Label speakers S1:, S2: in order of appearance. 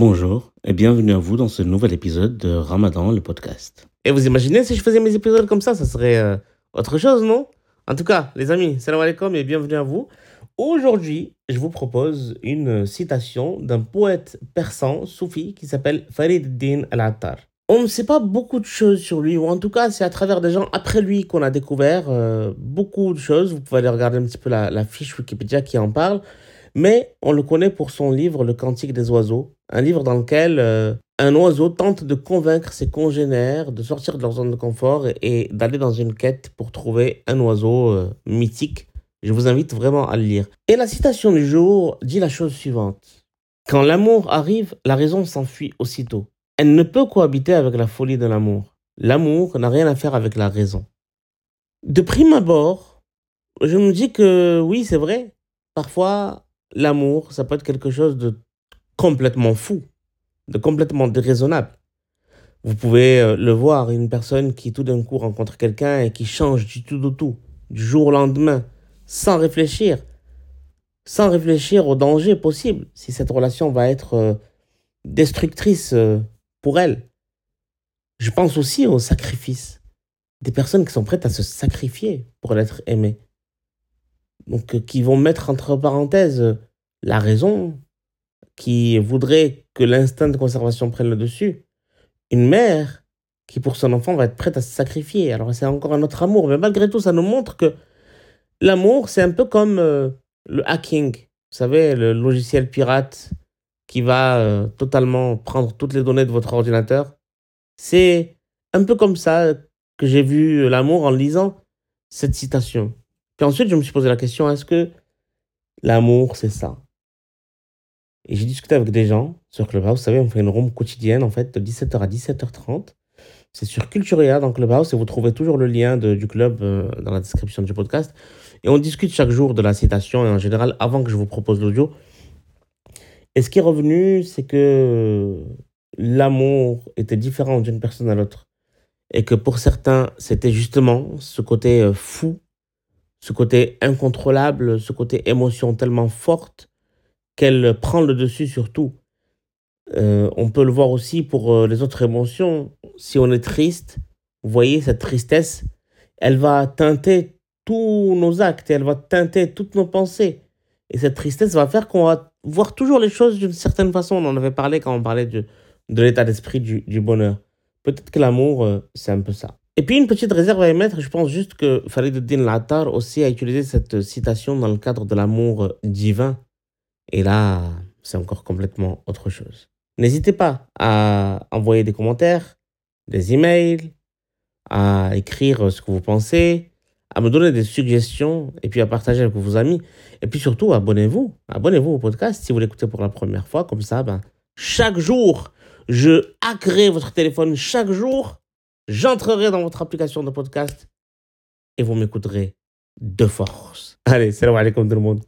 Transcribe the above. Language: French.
S1: Bonjour et bienvenue à vous dans ce nouvel épisode de Ramadan, le podcast.
S2: Et vous imaginez si je faisais mes épisodes comme ça, ça serait euh, autre chose, non? En tout cas, les amis, salam alaikum et bienvenue à vous. Aujourd'hui, je vous propose une citation d'un poète persan, soufi, qui s'appelle Farid din al-Attar. On ne sait pas beaucoup de choses sur lui, ou en tout cas, c'est à travers des gens après lui qu'on a découvert euh, beaucoup de choses. Vous pouvez aller regarder un petit peu la, la fiche Wikipédia qui en parle. Mais on le connaît pour son livre Le Cantique des oiseaux, un livre dans lequel euh, un oiseau tente de convaincre ses congénères de sortir de leur zone de confort et, d'aller dans une quête pour trouver un oiseau euh, mythique. Je vous invite vraiment à le lire. Et la citation du jour dit la chose suivante. Quand l'amour arrive, la raison s'enfuit aussitôt. Elle ne peut cohabiter avec la folie de l'amour. L'amour n'a rien à faire avec la raison. De prime abord, je me dis que oui, c'est vrai. Parfois, l'amour, ça peut être quelque chose de complètement fou, de complètement déraisonnable. Vous pouvez euh, le voir, une personne qui tout d'un coup rencontre quelqu'un et qui change du tout au tout, du jour au lendemain, sans réfléchir, sans réfléchir au danger possible, si cette relation va être euh, destructrice euh, pour elle. Je pense aussi au sacrifice. Des personnes qui sont prêtes à se sacrifier pour l'être aimé. Donc, qui vont mettre entre parenthèses la raison, qui voudrait que l'instinct de conservation prenne le dessus. Une mère qui, pour son enfant, va être prête à se sacrifier. Alors, c'est encore un autre amour. Mais malgré tout, ça nous montre que l'amour, c'est un peu comme euh, le hacking. Vous savez, le logiciel pirate qui va euh, totalement prendre toutes les données de votre ordinateur. C'est un peu comme ça que j'ai vu l'amour en lisant cette citation. Puis ensuite, je me suis posé la question, est-ce que l'amour, c'est ça? Et j'ai discuté avec des gens sur Clubhouse. Vous savez, on fait une room quotidienne, en fait, de 17h à 17h30. C'est sur Culturea dans Clubhouse et vous trouvez toujours le lien du club euh, dans la description du podcast. Et on discute chaque jour de la citation et en général avant que je vous propose l'audio. Et ce qui est revenu, c'est que l'amour était différent d'une personne à l'autre. Et que pour certains, c'était justement ce côté euh, fou, ce côté incontrôlable, ce côté émotion tellement forte qu'elle prend le dessus sur tout. Euh, on peut le voir aussi pour euh, les autres émotions. Si on est triste, vous voyez, cette tristesse, elle va teinter tous nos actes, elle va teinter toutes nos pensées. Et cette tristesse va faire qu'on va voir toujours les choses d'une certaine façon. On en avait parlé quand on parlait de, de l'état d'esprit du, du, bonheur. Peut-être que l'amour, euh, c'est un peu ça. Et puis une petite réserve à émettre, je pense juste que Fariduddin Lattar aussi a utilisé cette citation dans le cadre de l'amour divin. Et là, c'est encore complètement autre chose. N'hésitez pas à envoyer des commentaires, des emails, à écrire ce que vous pensez, à me donner des suggestions et puis à partager avec vos amis. Et puis surtout, abonnez-vous. Abonnez-vous au podcast si vous l'écoutez pour la première fois. Comme ça, ben, chaque jour, je hackerai votre téléphone. Chaque jour, j'entrerai dans votre application de podcast et vous m'écouterez de force. Allez, salam alaikum tout le monde.